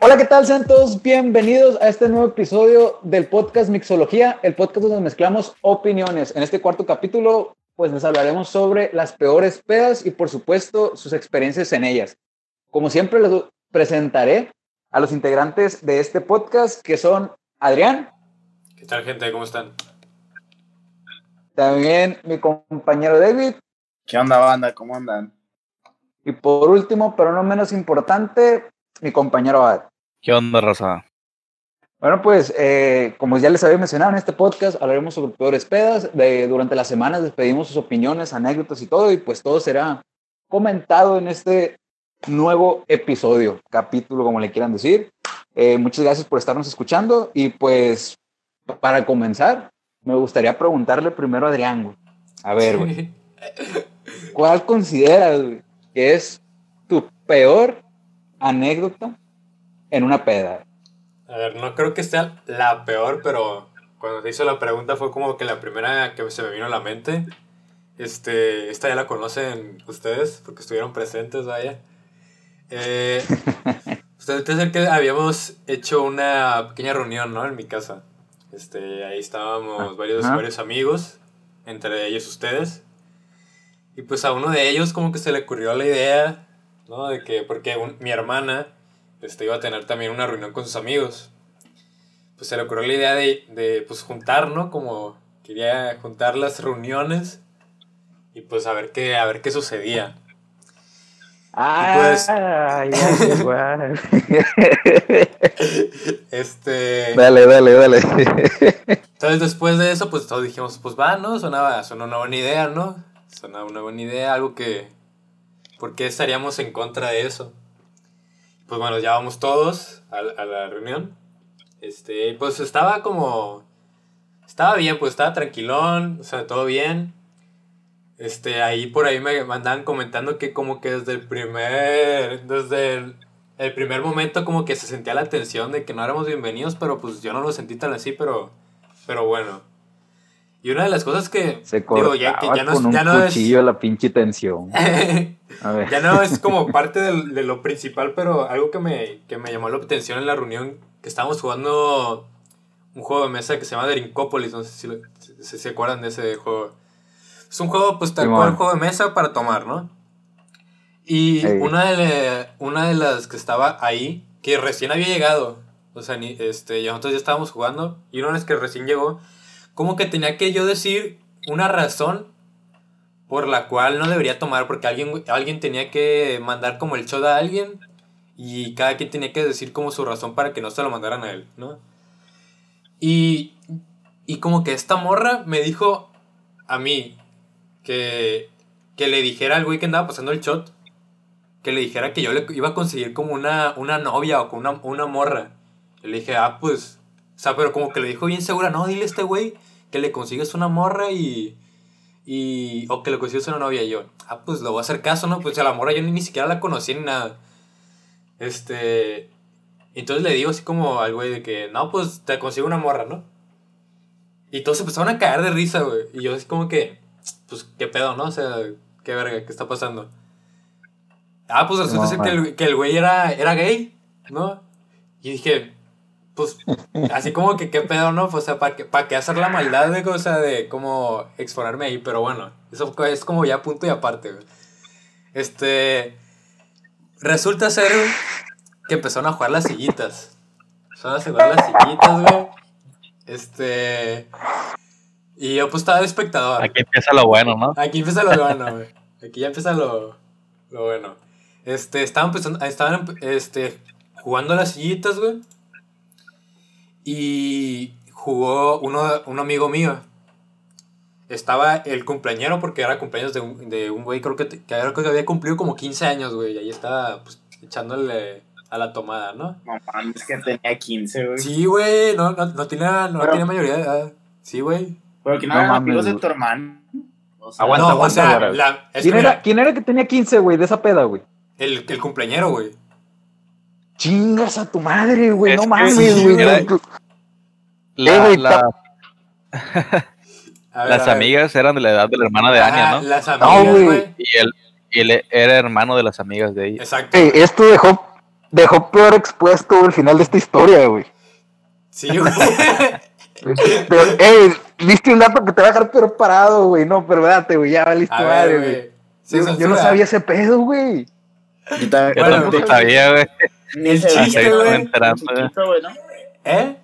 Hola, ¿qué tal? Sean todos bienvenidos a este nuevo episodio del podcast Mixología, el podcast donde mezclamos opiniones. En este cuarto capítulo, pues les hablaremos sobre las peores pedas y, por supuesto, sus experiencias en ellas. Como siempre, les presentaré a los integrantes de este podcast, que son Adrián. ¿Qué tal, gente? ¿Cómo están? También mi compañero David. ¿Qué onda, banda? ¿Cómo andan? Y por último, pero no menos importante, mi compañero Ad. ¿Qué onda, raza? Bueno, pues eh, como ya les había mencionado en este podcast, hablaremos sobre peores pedas. De, durante las semanas despedimos sus opiniones, anécdotas y todo, y pues todo será comentado en este nuevo episodio, capítulo, como le quieran decir. Eh, muchas gracias por estarnos escuchando y pues para comenzar, me gustaría preguntarle primero a Adrián. A ver, güey. ¿Cuál consideras, güey, que es tu peor anécdota en una peda? A ver, no creo que sea la peor, pero cuando se hizo la pregunta fue como que la primera que se me vino a la mente. Este, esta ya la conocen ustedes porque estuvieron presentes, vaya. Eh, ustedes es que habíamos hecho una pequeña reunión, ¿no? En mi casa. Este, ahí estábamos varios, Ajá. varios amigos, entre ellos ustedes. Y pues a uno de ellos como que se le ocurrió la idea, ¿no? De que, porque un- mi hermana este, iba a tener también una reunión con sus amigos. Pues se le ocurrió la idea de, de pues juntar, ¿no? Como quería juntar las reuniones y pues a ver qué, a ver qué sucedía. Ah, pues-. Este... dale, dale, dale. Entonces después de eso, pues todos dijimos, pues va, ¿no? Sonaba, sonó una buena idea, ¿no? Sonaba una buena idea, algo que... ¿Por qué estaríamos en contra de eso? Pues bueno, ya vamos todos a, a la reunión. Este, pues estaba como... Estaba bien, pues estaba tranquilón, o sea, todo bien. Este, ahí por ahí me andaban comentando que como que desde el primer... Desde el, el primer momento como que se sentía la tensión de que no éramos bienvenidos, pero pues yo no lo sentí tan así, pero... Pero bueno. Y una de las cosas que... Se digo, ya, que ya no, es- con un ya no es- cuchillo la pinche tensión. A ver. ya no es como parte del- de lo principal, pero algo que me, que me llamó la atención en la reunión, que estábamos jugando un juego de mesa que se llama Drinkopolis, no sé si, lo- si se acuerdan de ese juego. Es un juego, pues tal Simón. cual, juego de mesa para tomar, ¿no? Y Ey. una, de, una de las que estaba ahí, que recién había llegado, o sea, ni, este, ya nosotros ya estábamos jugando, y una vez que recién llegó, como que tenía que yo decir una razón por la cual no debería tomar, porque alguien, alguien tenía que mandar como el shot a alguien y cada quien tenía que decir como su razón para que no se lo mandaran a él, ¿no? Y, y como que esta morra me dijo a mí que, que le dijera al güey que andaba pasando el shot, que le dijera que yo le iba a conseguir como una, una novia o con una, una morra. Y le dije, ah, pues, o sea, pero como que le dijo bien segura, no, dile a este güey que le consigues una morra y, y o que le consigues una novia y yo, ah, pues le voy a hacer caso, ¿no? Pues a la morra yo ni, ni siquiera la conocí ni nada. Este, entonces le digo así como al güey de que, no, pues te consigo una morra, ¿no? Y todos se empezaron a caer de risa, güey. Y yo así como que, pues, ¿qué pedo, no? O sea, ¿qué verga? ¿Qué está pasando? Ah, pues resulta No, ser que el, que el güey era, era gay, ¿no? Y dije, pues, así como que, ¿qué pedo, no? Pues, o sea, ¿para qué, para qué hacer la maldad de cosa de como exponerme ahí? Pero bueno, eso es como ya punto y aparte, güey. Este, resulta ser güey, que empezaron a jugar las sillitas. Empezaron a jugar las sillitas, güey. Este, y yo pues estaba de espectador. Aquí empieza lo bueno, ¿no? Aquí empieza lo bueno, güey. Aquí ya empieza lo, lo bueno. Este, estaban empezando, estaban este, jugando las sillitas, güey. Y jugó uno, un amigo mío. Estaba el cumpleañero, porque era cumpleaños de un, de un güey, creo que, creo que había cumplido como 15 años, güey. Y ahí estaba, pues, echándole a la tomada, ¿no? No mames, que tenía 15, güey. Sí, güey, no, no, no tenía, no Pero- tenía mayoría de edad. Sí, güey. Pero que no, No eran mames, amigos de tu hermano. O sea, Aguanta, no, aguanta, o sea, ahora. la, es ¿Quién era, ¿Quién era que tenía 15, güey, de esa peda, güey? el, el cumpleañero, güey. Chingas a tu madre, güey, no mames, güey. Eh, La, güey, la, A ver, Las ver. amigas eran de la edad de la hermana de Anya, Ah, ¿no? Las No, amigas, güey. güey. Y él, y él era hermano de las amigas de ella. Exacto. Ey, esto dejó, dejó peor expuesto el final de esta historia, güey. Sí, güey. Pero, ey, viste un dato que te va a dejar peor parado, güey. No, pero espérate, güey, ya valiste madre, güey. Sí, Yo, yo no sabía ese pedo, güey. Yo también. Yo Bueno, tampoco de- sabía, güey. Ni el chiste, güey. enterando, chiquito, güey, ¿no? ¿Eh?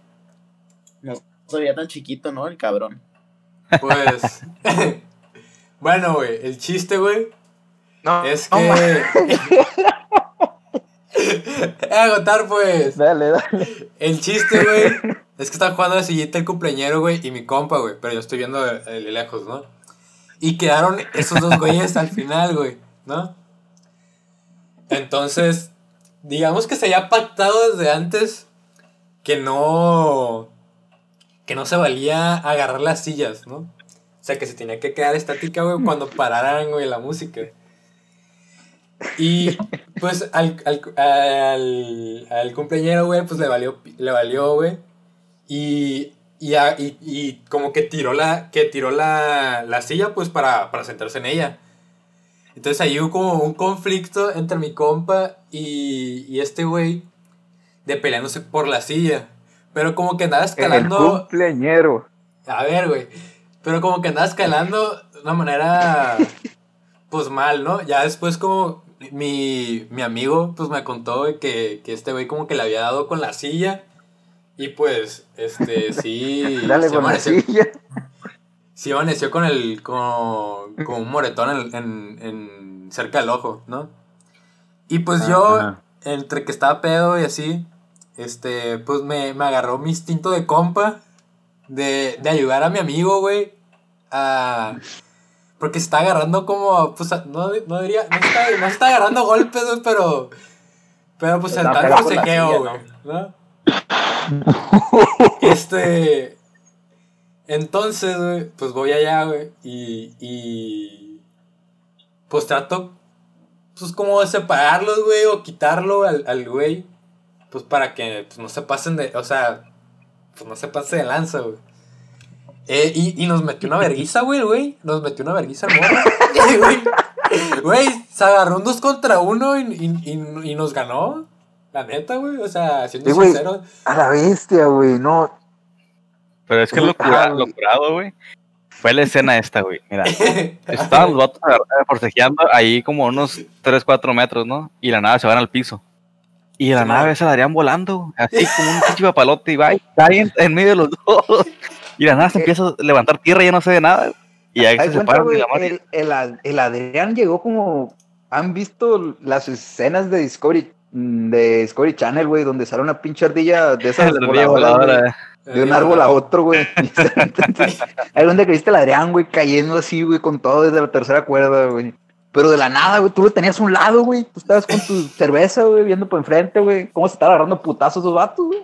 No veía tan chiquito, ¿no? El cabrón. Pues. bueno, güey. El chiste, güey. No, Es que. Agotar, pues. Dale, dale. El chiste, güey. Es que estaba jugando la sillita el cumpleañero, güey, y mi compa, güey. Pero yo estoy viendo de, de lejos, ¿no? Y quedaron esos dos güeyes al final, güey, ¿no? Entonces, digamos que se había pactado desde antes que no. que no se valía agarrar las sillas, ¿no? O sea, que se tenía que quedar estática, güey, cuando pararan, güey, la música. Y pues al, al, al, al cumpleañero, güey, pues le valió, le valió, güey. Y, y, y, y como que tiró la, que tiró la, la silla, pues para, para sentarse en ella. Entonces ahí hubo como un conflicto entre mi compa y, y este güey de peleándose por la silla. Pero como que andaba El escalando. cumpleañero. A ver, güey. Pero como que andaba escalando de una manera, pues mal, ¿no? Ya después como mi, mi amigo, pues me contó que, que este güey como que le había dado con la silla. Y pues, este, sí. Dale se con la silla. Sí amaneció con el, con, con un moretón en, en, en- cerca del ojo, ¿no? Y pues yo, Ajá. entre que estaba pedo y así, este, pues me, me agarró mi instinto de compa de, de ayudar a mi amigo, güey, a... Porque se está agarrando como, pues, no, no diría, no está, no está agarrando golpes, güey, pero... Pero pues el forcejeo, silla, güey, ¿no? Este... Entonces, güey, pues voy allá, güey, y, y... Pues trato, pues como de separarlos, güey, o quitarlo al, al güey, pues para que pues, no se pasen de, o sea, pues no se pase de lanza, güey. Eh, y, y nos metió una verguiza, güey, güey. Nos metió una verguiza al morro. Eh, güey, Güey, se agarró un dos contra uno y, y, y- y nos ganó. La neta, güey. O sea, siendo Sí, güey. sincero. A la bestia, güey. No. Pero es que lo, cura- lo curado, güey, fue la escena esta, güey. Mira, estaban los vatos forcejeando ahí como unos 3, 4 metros, ¿no? Y la nave se van al piso. Y la nave se la darían volando, así como un pinche papalote y va y cae en, en medio de los dos. Y la nave se empieza a levantar tierra y ya no se ve nada. Y ahí se separan y la madre. el, el, el Adrián llegó como. ¿Han visto las escenas de Discovery, mm, de Discovery Channel, güey, donde sale una pinche ardilla de esas voladoras. De un árbol a otro, güey? Hay donde viste el Adrián, güey, cayendo así, güey, con todo desde la tercera cuerda, güey. Pero de la nada, güey, tú lo tenías a un lado, güey. Tú estabas con tu cerveza, güey, viendo por enfrente, güey. ¿Cómo se estaban agarrando putazos esos vatos, güey?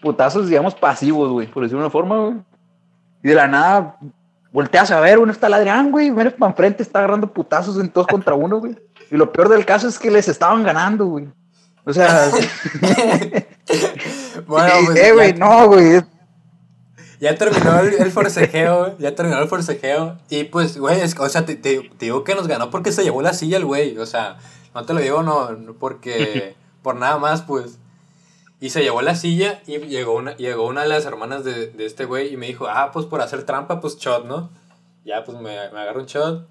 Putazos, digamos, pasivos, güey, por decirlo de una forma, güey. Y de la nada, volteas a ver, uno está el Adrián, güey, ven para enfrente, está agarrando putazos en todos contra uno, güey. Y lo peor del caso es que les estaban ganando, güey. O sea, Bueno, pues. eh, güey, no, güey. Ya terminó el, el forcejeo, ya terminó el forcejeo. Y pues, güey, es- o sea, te, te- te digo que nos ganó porque se llevó la silla el güey. O sea, no te lo digo no, no porque por nada más, pues. Y se llevó la silla y llegó una, llegó una de las hermanas de, de este güey y me dijo, ah, pues por hacer trampa, pues shot, ¿no? Ya, pues me, me agarró un shot.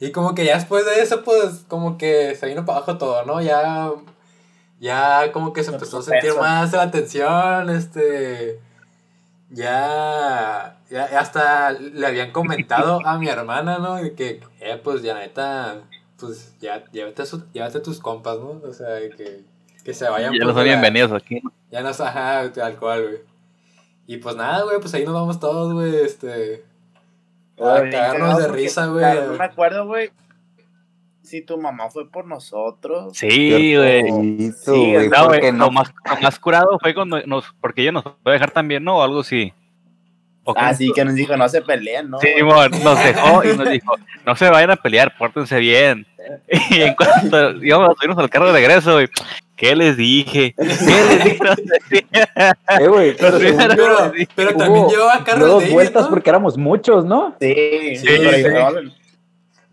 Y como que ya después de eso, pues, como que se vino para abajo todo, ¿no? Ya, ya como que se empezó a sentir más la tensión, este... Ya, ya hasta le habían comentado a mi hermana, ¿no? De que, eh, pues ya neta, pues ya, llévate, a su- llévate tus compas, ¿no? O sea, de que, que se vayan. Ya no son bienvenidos aquí. Ya no ajá, tal cual, güey. Y pues nada, güey, pues ahí nos vamos todos, güey, este... A Oye, cagarnos de risa, güey. claro, No me acuerdo, güey. Si tu mamá fue por nosotros. Sí, güey. Sí, Sí, güey, No, güey, lo, no. más, lo más curado fue cuando nos, porque ella nos puede dejar también, ¿no? O algo así. ¿O cómo? Así que nos dijo, no se peleen, ¿no? Sí, nos dejó y nos dijo, no se vayan a pelear, pórtense bien. Y en cuanto íbamos a subirnos al carro de regreso, güey, ¿Qué les dije? ¿Qué les dije? Eh, güey, pero, Pero, también llevaba carro David, vueltas ¿no? porque éramos muchos, ¿no? Sí, Sí, sí.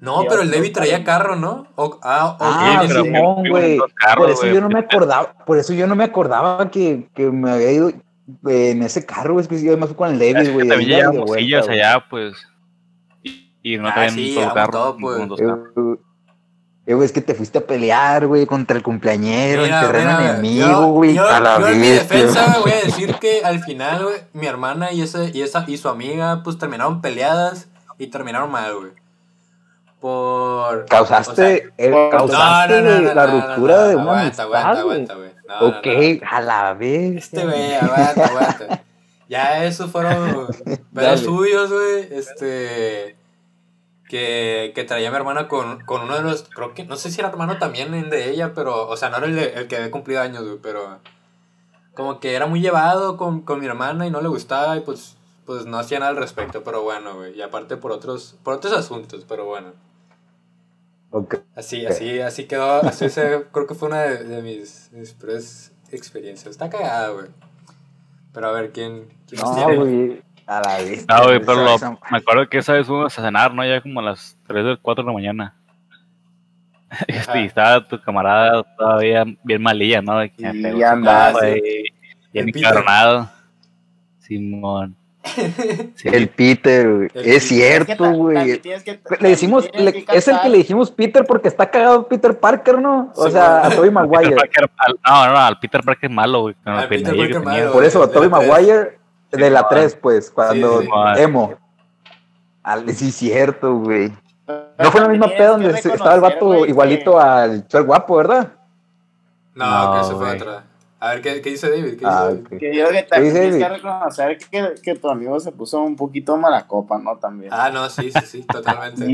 No, pero el David traía carro, ¿no? O, ah, o Ah, sí. Güey. Por eso güey. yo no me acordaba, por eso yo no me acordaba que, que me había ido eh, en ese carro, güey. Es que yo me fui con el David, güey. También llevamos sillas güey. allá, pues. Y, y no Ah, traían sí, carro. todo, pues. dos Eh, carros. eh, güey, es que te fuiste a pelear, güey, contra el cumpleañero, Mira, en terreno mira, enemigo, yo- güey. Yo, a la yo en mi defensa, güey, voy a decir que al final, güey, mi hermana y, ese, y, esa, y su amiga, pues terminaron peleadas y terminaron mal, güey. Por. Causaste, o sea, no, causaste no, no, no, la ruptura de una aguanta, aguanta, amistad, aguanta, no, Ok, a la vez. Este, güey, aguanta, aguanta. Ya esos fueron pedos suyos, güey. Este. Que, que traía mi hermana con, con uno de los. Creo que. No sé si era hermano también de ella, pero. O sea, no era el, de- el que había cumplido años, güey, pero. Como que era muy llevado con, con mi hermana y no le gustaba y pues. Pues no hacía nada al respecto, pero bueno, güey. Y aparte por otros. Por otros asuntos, pero bueno. Ok. Así, así, así quedó. Así se, creo que fue una de, de mis, mis peores experiencias. Está cagada, güey. Pero a ver, ¿quién, quién más No, tiene? güey, a la vez. No, güey, pero lo- me acuerdo que esa vez fuimos a cenar, ¿no? Ya como a las 3 o 4 de la mañana. Y estaba tu camarada todavía bien malilla, ¿no? De que su andaba, compa sí. y bien encabronado. Simón. Sí. El Peter, güey. El Es Peter. cierto, güey. Le decimos, le- es el que le dijimos Peter porque está cagado Peter Parker, ¿no? O Sí, sea, güey. a Tobey Peter Maguire. Parker, al- no, no, al Peter Parker malo, güey. Al Peter Parker malo. Por eso, a Tobey. Maguire de la Sí, 3, pues, cuando sí, sí. emo. Al, sí, cierto, güey. No fue la misma peda donde se- estaba el vato igualito al Chuel Guapo, ¿verdad? No, No, que eso fue güey. A ver, ¿qué, qué dice David? ¿Qué dice Ah, David? ok. Que yo creo que también dice tienes que reconocer que, que tu amigo se puso un poquito mala copa, ¿no? También. Ah, no, sí, sí, sí, totalmente.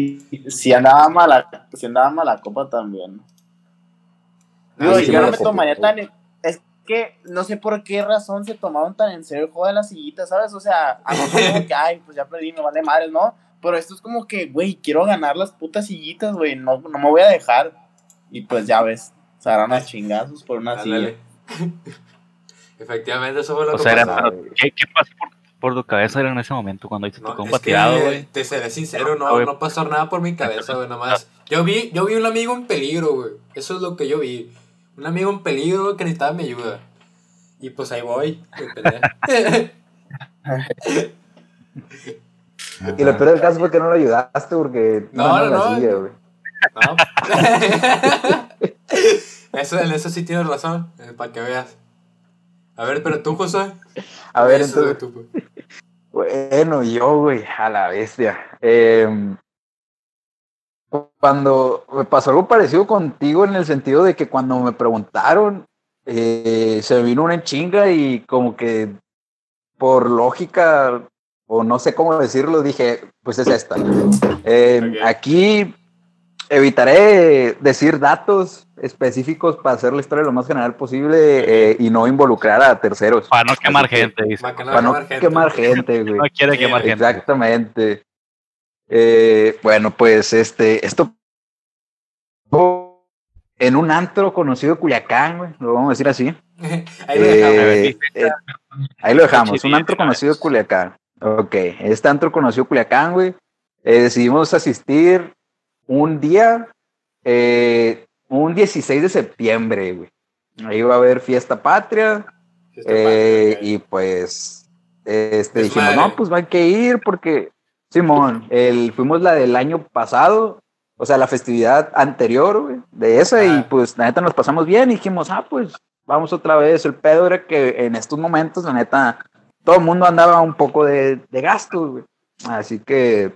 Si andaba mala, si andaba mala copa también. Digo, sí, yo no me copa, tomaría sí. tan. en- Es que no sé por qué razón se tomaron tan en serio el juego de las sillitas, ¿sabes? O sea, a nosotros como que, ay, pues ya perdí, me vale madres, ¿no? Pero esto es como que, güey, quiero ganar las putas sillitas, güey, no, no me voy a dejar. Y pues ya ves, se harán a chingazos por una silla. Efectivamente, eso fue lo O que sea, pasó. ¿qué, ¿qué pasó por, por tu cabeza era en ese momento cuando te No, tocó un tirado, güey? te seré sincero, no, no pasó nada por mi cabeza, güey, nomás. Yo vi, yo vi un amigo en peligro, güey. Eso es lo que yo vi. Un amigo en peligro que necesitaba mi ayuda. Y pues ahí voy. Y lo peor del caso fue que no lo ayudaste porque No, no, no. silla, güey. No. eso, en eso sí tienes razón, eh, para que veas. A ver, pero tú, José. A ver, Eso, entonces, tú, pues. Bueno, yo, güey, a la bestia. Eh, cuando me pasó algo parecido contigo en el sentido de que cuando me preguntaron, eh, se vino una chinga y como que por lógica, o no sé cómo decirlo, dije, pues es esta. Eh, Ok. Aquí evitaré decir datos específicos para hacer la historia lo más general posible eh, y no involucrar a terceros. Para no quemar Así gente, dice. Para que no para no quemar gente. quemar gente, güey. No quiere quemar gente. Exactamente. Eh, bueno, pues este, esto en un antro conocido Culiacán, güey, lo vamos a decir así. Ahí lo dejamos. Eh, eh, ahí lo dejamos, un antro conocido. Culiacán. Ok, este antro conocido Culiacán, güey. eh, decidimos asistir un día, eh, un 16 de septiembre, güey. Ahí va a haber fiesta patria. Fiesta Eh, patria, y pues este, Es dijimos, madre. no, pues hay que ir porque, Simón, el, fuimos la del año pasado, o sea, la festividad anterior güey, de esa, y pues la neta nos pasamos bien y dijimos, ah, pues vamos otra vez. El pedo era que en estos momentos, la neta, todo el mundo andaba un poco de, de gastos, güey. Así que,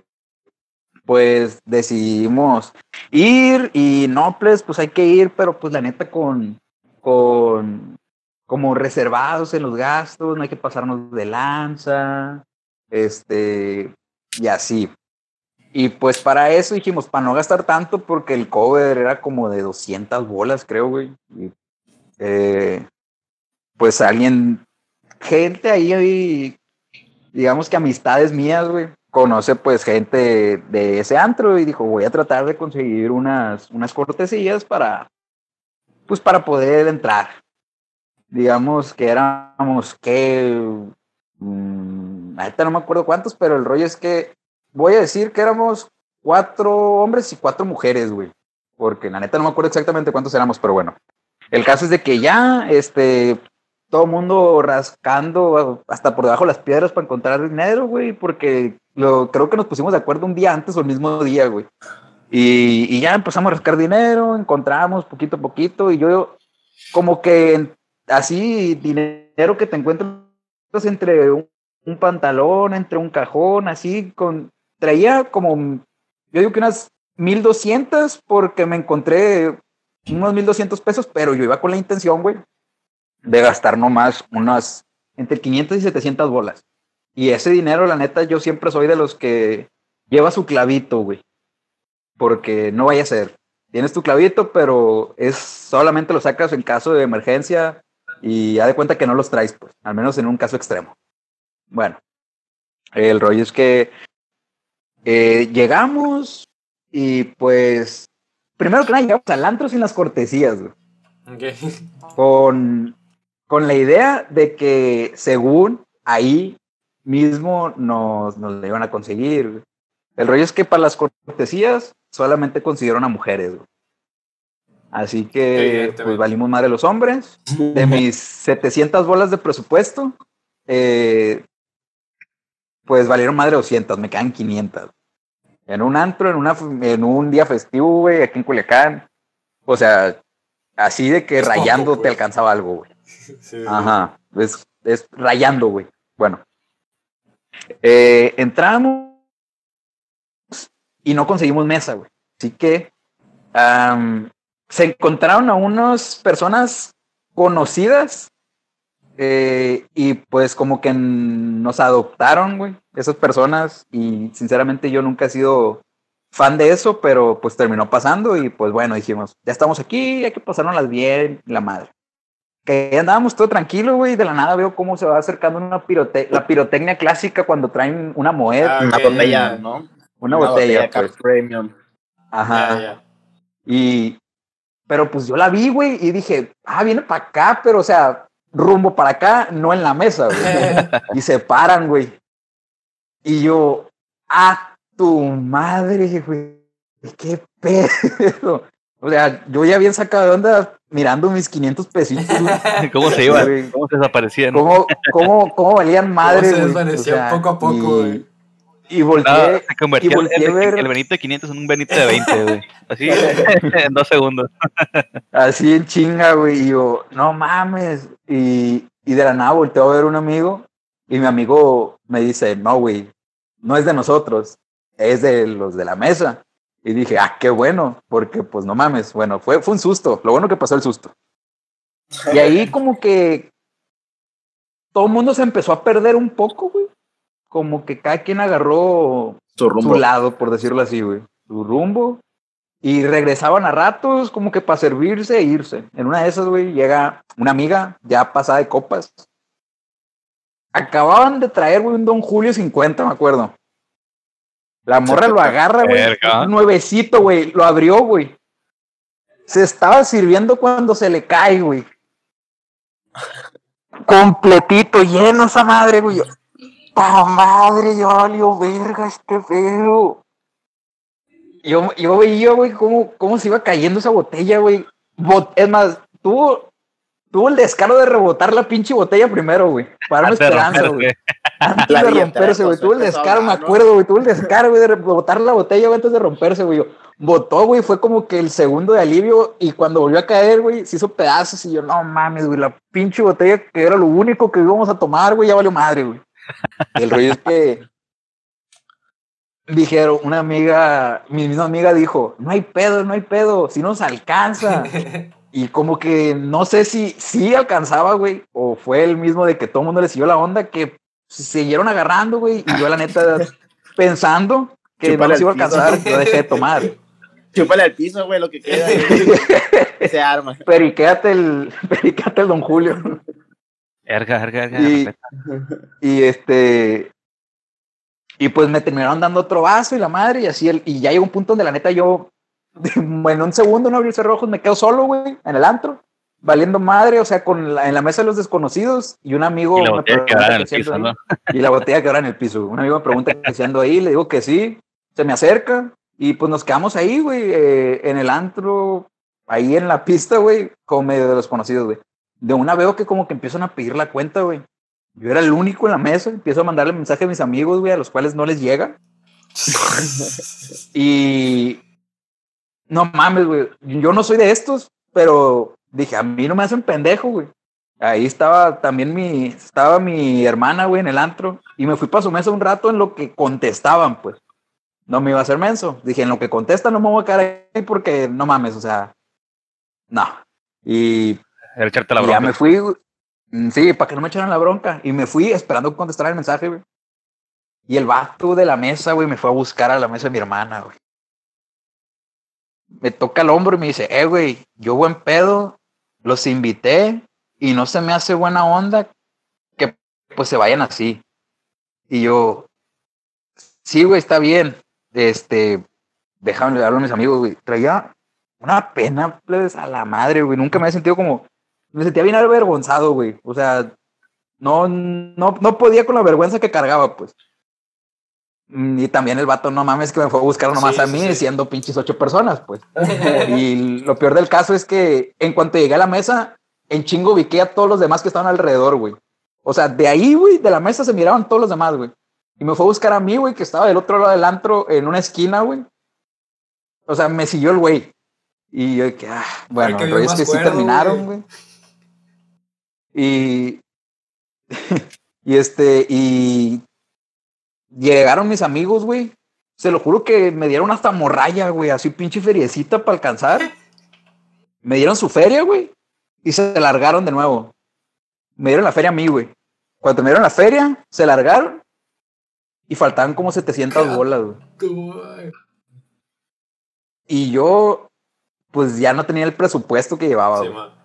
pues decidimos ir y no, pues, pues hay que ir, pero pues la neta con, con, como reservados en los gastos, no hay que pasarnos de lanza, este, y así. Y pues para eso dijimos, para no gastar tanto, porque el cover era como de 200 bolas, creo, güey. Eh, pues alguien, gente ahí, digamos que amistades mías, güey, conoce pues gente de ese antro y dijo, voy a tratar de conseguir unas, unas cortesías para, pues para poder entrar. Digamos que éramos que, mm, ahorita no me acuerdo cuántos, pero el rollo es que voy a decir que éramos cuatro hombres y cuatro mujeres, güey. Porque la neta no me acuerdo exactamente cuántos éramos, pero bueno. El caso es de que ya, este, todo mundo rascando hasta por debajo de las piedras para encontrar dinero, güey, porque lo, creo que nos pusimos de acuerdo un día antes o el mismo día, güey. Y, y ya empezamos a rascar dinero, encontramos poquito a poquito, y yo como que así dinero que te encuentras entre un, un pantalón, entre un cajón, así, con, traía como, yo digo que unas 1200 porque me encontré unos 1200 pesos, pero yo iba con la intención, güey, de gastar nomás unas entre 500 y 700 bolas. Y ese dinero, la neta, yo siempre soy de los que lleva su clavito, güey. Porque no vaya a ser. Tienes tu clavito, pero es solamente lo sacas en caso de emergencia y haz de cuenta que no los traes, pues, al menos en un caso extremo. Bueno, el rollo es que eh, llegamos y pues, primero que nada, llegamos al antro sin las cortesías, güey. Con, con la idea de que según ahí mismo nos, nos le iban a conseguir. güey. El rollo es que para las cortesías solamente consiguieron a mujeres. güey. Así que pues valimos madre los hombres. De mis 700 bolas de presupuesto, eh, pues valieron madre 200, me quedan 500. En un antro, en, una, en un día festivo, güey, aquí en Culiacán. O sea, así de que Es poco, rayando te alcanzaba algo, güey. Sí, Ajá, es, es rayando, güey. Bueno, eh, entramos y no conseguimos mesa, güey. Así que se encontraron a unas personas conocidas eh, y pues como que nos adoptaron, güey, esas personas y sinceramente yo nunca he sido fan de eso, pero pues terminó pasando y pues bueno, dijimos, ya estamos aquí, hay que pasárnoslas bien, la madre que ahí andábamos todo tranquilo, güey, de la nada veo cómo se va acercando una pirote la pirotecnia clásica cuando traen una moneda, Ah, Una botella, ¿no? una, botella, pues. premium. Ajá. Y, pero pues yo la vi, güey, y dije, ah, viene para acá, pero o sea, rumbo para acá, no en la mesa, güey. y se paran, güey. Y yo, ah, tu madre, güey, qué pedo. O sea, yo ya bien sacado de onda mirando mis 500 pesitos, güey. ¿Cómo se iban? ¿Cómo se desaparecían? ¿Cómo, cómo, cómo valían madre, se güey? desvanecían poco a poco, y- güey. Y volteé, se convertía y el, volteé a el- ver- el Benito de 500 en un Benito de 20, güey. Así, en dos segundos. así en chinga, güey, y yo, no mames. Y, y de la nada volteo a ver un amigo y mi amigo me dice, no, güey, no es de nosotros, es de los de la mesa. Y dije, ah, qué bueno, porque pues no mames, bueno, fue, fue un susto, lo bueno que pasó el susto. Y ahí como que todo el mundo se empezó a perder un poco, güey. Como que cada quien agarró Su rumbo. su lado, por decirlo así, güey. Su rumbo. Y regresaban a ratos como que para servirse e irse. En una de esas, güey, llega una amiga ya pasada de copas. Acababan de traer, güey, un Don Julio 50, me acuerdo. La morra lo agarra, güey. Nuevecito, güey. Lo abrió, güey. Se estaba sirviendo cuando se le cae, güey. Completito, lleno esa madre, güey. ¡Pa madre! Yo valió verga este pedo. Yo, yo veía, güey, cómo, cómo se iba cayendo esa botella, güey. Bot- es más, tuvo, tuvo el descaro de rebotar la pinche botella primero, güey. Para una esperanza, güey. Antes La de romperse, güey. Tuvo el descaro, me acuerdo, güey. Tuvo el descaro, güey, de rebotar la botella, güey, antes de romperse, güey. Botó, güey, fue como que el segundo de alivio y cuando volvió a caer, güey, se hizo pedazos y yo, no mames, güey, la pinche botella que era lo único que íbamos a tomar, güey, ya valió madre, güey. El rollo es que dijeron, una amiga, mi misma amiga dijo, no hay pedo, no hay pedo, si nos alcanza. Y como que no sé si sí alcanzaba, güey, o fue el mismo de que todo el mundo le siguió la onda, que se siguieron agarrando, güey, y yo la neta pensando que no Chúpale nos iba a alcanzar, yo dejé de tomar. Chúpale al piso, güey, lo que queda. güey. Se arma. Periquéate el, periquéate el don Julio. Erga, erga, erga. Y- este. Y pues me terminaron dando otro vaso y la madre, y así, el, y ya llegó un punto donde la neta yo en un segundo no abrí cerrojos, me quedo solo, güey, en el antro, valiendo madre, o sea, con la- en la mesa de los desconocidos y un amigo Y la me botella pregunta quebrada en que el ando piso, ahí. ¿no? Y la botella quebrada en el piso. Un amigo me pregunta que si ando ahí, le digo que sí. Se me acerca y pues nos quedamos ahí, güey, eh, en el antro, ahí en la pista, güey, como medio de los conocidos, güey. De una veo que como que empiezan a pedir la cuenta, güey. Yo era el único en la mesa, empiezo a mandarle mensaje a mis amigos, güey, a los cuales no les llega. Y no mames, güey. Yo no soy de estos, pero dije, a mí no me hacen pendejo, güey. Ahí estaba también mi, estaba mi hermana, güey, en el antro. Y me fui para su mesa un rato en lo que contestaban, pues. No me iba a hacer menso. Dije, en lo que contestan no me voy a quedar ahí porque no mames, o sea, no. Y echarte la y ya me fui, güey. Mm, Sí, para que no me echaran la bronca. Y me fui esperando que contestara el mensaje, güey. Y el vato de la mesa, güey, me fue a buscar a la mesa de mi hermana, güey. Me toca el hombro y me dice, eh, güey, yo buen pedo, los invité y no se me hace buena onda que pues se vayan así. Y yo, sí, güey, está bien. Este, déjame hablar a mis amigos, güey. Traía una pena, plebes, a la madre, güey. Nunca me había sentido como, me sentía bien avergonzado, güey. O sea, no, no, no podía con la vergüenza que cargaba, pues. Mm, Y también el vato, no mames, que me fue a buscar nomás Sí, a mí, sí. siendo pinches ocho personas, pues. Y lo peor del caso es que en cuanto llegué a la mesa, en chingo ubiqué a todos los demás que estaban alrededor, güey. O sea, de ahí, güey, de la mesa se miraban todos los demás, güey. Y me fue a buscar a mí, güey, que estaba del otro lado del antro, en una esquina, güey. O sea, me siguió el güey. Y yo que, ah, bueno, el es que sí terminaron, güey. güey. Y, y este, y llegaron mis amigos, güey. Se lo juro que me dieron hasta morralla, güey, así pinche feriecita para alcanzar. Me dieron su feria, güey, y se largaron de nuevo. Me dieron la feria a mí, güey. Cuando me dieron la feria, se largaron y faltaban como 700 bolas, güey. Y yo, pues ya no tenía el presupuesto que llevaba, Sí, güey.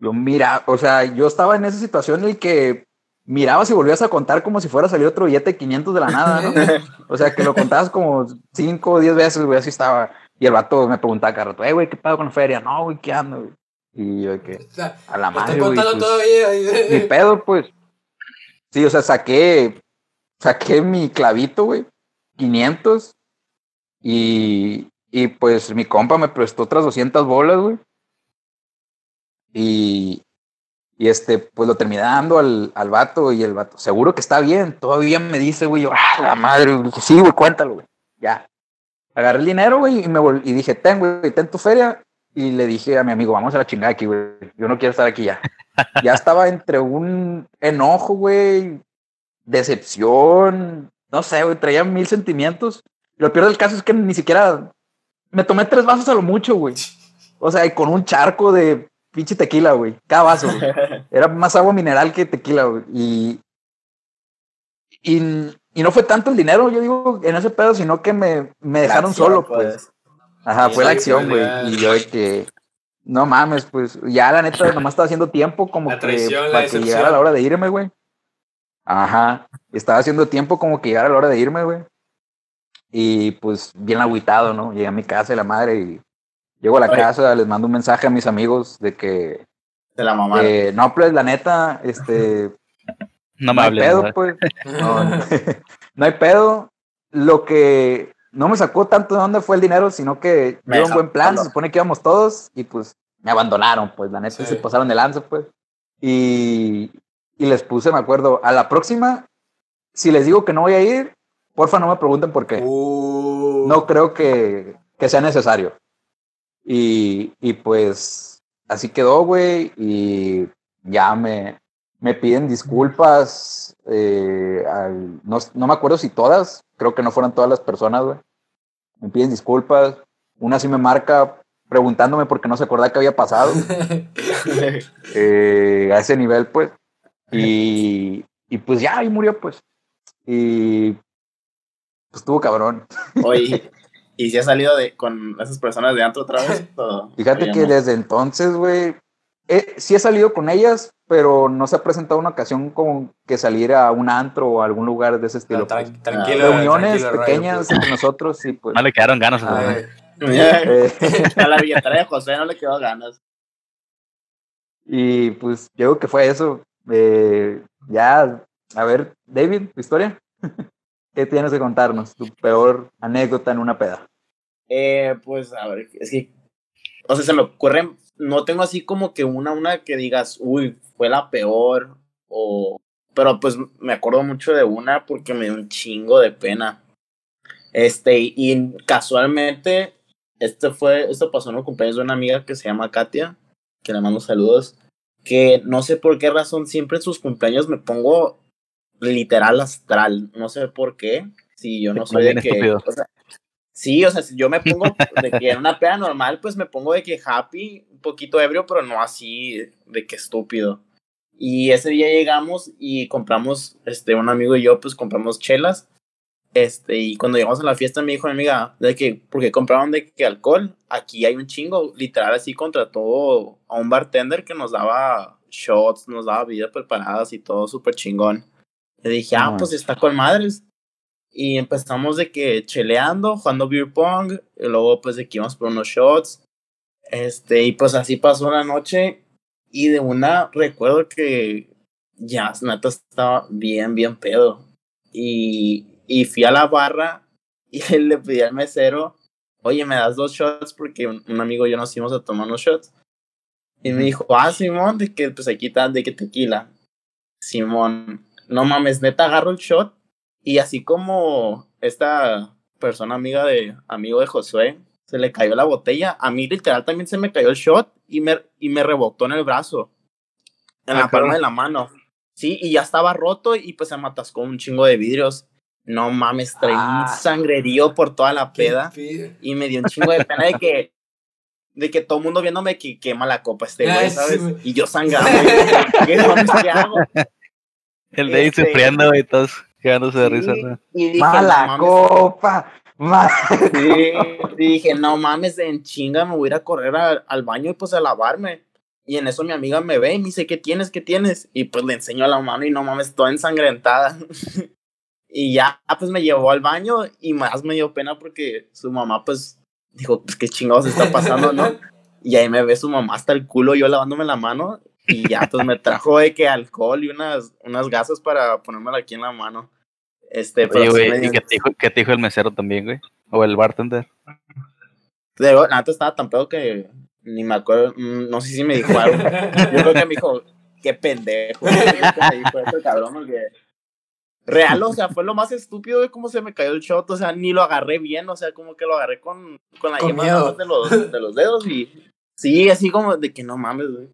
Yo mira, o sea, yo estaba en esa situación en el que mirabas y volvías a contar como si fuera a salir otro billete de 500 de la nada, ¿no? O sea, que lo contabas como 5 o 10 veces, güey, así estaba. Y el vato me preguntaba cada rato, eh, güey, ¿qué pedo con la feria? No, güey, ¿qué ando, güey? Y yo, que O sea, a la madre, güey. contando pues, todavía. Ni pedo, pues. Sí, o sea, saqué, saqué mi clavito, güey, 500. Y, y pues mi compa me prestó otras 200 bolas, güey. Y, y este, pues lo terminé dando al, al vato y el vato, seguro que está bien. Todavía me dice, güey, yo, ah, la madre, sí, güey, cuéntalo, güey. Ya. Agarré el dinero, güey, y me y dije, ten, güey, ten tu feria. Y le dije a mi amigo, vamos a la chingada aquí, güey. Yo no quiero estar aquí ya. ya estaba entre un enojo, güey, decepción, no sé, güey, traía mil sentimientos. Lo peor del caso es que ni siquiera me tomé tres vasos a lo mucho, güey. O sea, y con un charco de pinche tequila, güey. Cada vaso, güey. Era más agua mineral que tequila, güey. Y, y, y no fue tanto el dinero, yo digo, en ese pedo, sino que me, me dejaron acción, solo, pues. Ajá, Sí, fue la acción, güey. Y yo de que, no mames, pues ya la neta nomás estaba haciendo tiempo como La que traición, para que llegara la hora de irme, güey. Ajá, estaba haciendo tiempo como que llegara la hora de irme, güey. Y pues bien agüitado, ¿no? Llegué a mi casa y la madre y llego a la Oye. casa, les mando un mensaje a mis amigos de que, De la mamá. eh, no, pues la neta, este, No no me hay hables. pedo, ¿verdad? pues. No, no. no hay pedo. Lo que no me sacó tanto de dónde fue el dinero, sino que Me dio un buen plan. Se supone que íbamos todos y pues me abandonaron, pues la neta Sí. se pasaron de lanza, pues. Y, y les puse, me acuerdo, a la próxima, si les digo que no voy a ir, porfa no me pregunten por qué. Uh, No creo que, que sea necesario. Y, y pues así quedó, güey. Y ya me, me piden disculpas. eh, al- no, no me acuerdo si todas, creo que no fueron todas las personas, güey. Me piden disculpas. Una sí me marca preguntándome por qué no se acordaba que había pasado. eh, a ese nivel, pues. Y, y pues ya, ahí murió, pues. Y pues estuvo cabrón. Oye, ¿y si has salido de, con esas personas de antro otra vez? O- Fíjate o que no? desde entonces, güey, eh, sí he salido con ellas, pero no se ha presentado una ocasión como que salir a un antro o a algún lugar de ese estilo. Tran- pues. tranquilo. Reuniones tranquilo, Rayo, pequeñas pues. entre nosotros, sí, pues. No le quedaron ganas a güey. Eh, A la billetera de José no le quedó ganas. y pues yo creo que fue eso. Eh, ya, a ver, David, tu historia. ¿Qué tienes que contarnos? Tu peor anécdota en una peda. Eh, pues a ver, es que, o sea, se me ocurren, no tengo así como que una, una que digas, uy, fue la peor, o, pero pues me acuerdo mucho de una porque me dio un chingo de pena. Este, y casualmente, este fue, esto pasó en un cumpleaños de una amiga que se llama Katia, que le mando saludos, que no sé por qué razón siempre en sus cumpleaños me pongo literal astral, no sé por qué, si yo no soy de que, o sea, sí, o sea, si yo me pongo de que en una peda normal, pues me pongo de que happy, un poquito ebrio, pero no así de que estúpido. Y ese día llegamos y compramos, este, un amigo y yo, pues compramos chelas. Este, y cuando llegamos a la fiesta me dijo mi amiga, de que, porque compraron de que alcohol, aquí hay un chingo, literal así contrató a un bartender que nos daba shots, nos daba bebidas preparadas y todo súper chingón. Le dije, ah, pues está con madres. Y empezamos de que cheleando, jugando beer pong, y luego pues de que íbamos por unos shots. Este, y pues así pasó una noche y de una recuerdo que ya, neta estaba bien, bien pedo. Y, y fui a la barra y le pedí al mesero, oye, me das dos shots porque un, un amigo y yo nos íbamos a tomar unos shots. Y me dijo, ah, Simón, de que pues aquí está, de que tequila. Simón, no mames, neta agarro el shot y así como esta persona amiga de, amigo de Josué, se le cayó la botella, a mí literal también se me cayó el shot y me, y me rebotó en el brazo, en Ah, la palma de la mano. Sí, y ya estaba roto y pues se me atascó un chingo de vidrios. No mames, traí Ah. un sangrerío por toda la peda y me dio un chingo de pena de que de que todo el mundo viéndome que quema la copa este Ah, güey, sí, ¿sabes? Y yo sangrando. y yo, ¿Qué, mames, ¿qué hago? El David Este- sufriendo y todos quedándose de risa. Sí, ¿no? Y dije, Mala no mames, copa. ma- Sí, y dije, no mames, en chinga me voy a ir a correr a- al baño y pues a lavarme. Y en eso mi amiga me ve y me dice, ¿qué tienes? ¿Qué tienes? Y pues le enseño la mano y no mames, toda ensangrentada. y ya, pues me llevó al baño y más me dio pena porque su mamá pues dijo, pues qué chingados está pasando, ¿no? Y ahí me ve su mamá hasta el culo yo lavándome la mano y ya pues me trajo de que alcohol y unas, unas gasas para ponérmela aquí en la mano. Este, pero Oye, sí güey, me ¿y qué te, dijo, qué te dijo el mesero también, güey? O el bartender. De verdad, la neta estaba tan pedo que ni me acuerdo, mm, no sé si me dijo algo. Yo creo que me dijo, qué pendejo. Creo que me dijo eso, cabrón, porque real, o sea, fue lo más estúpido de cómo se me cayó el shot, o sea, ni lo agarré bien, o sea, como que lo agarré con, con la Con yema nada de los, de los dedos y sí, así como de que no mames, güey.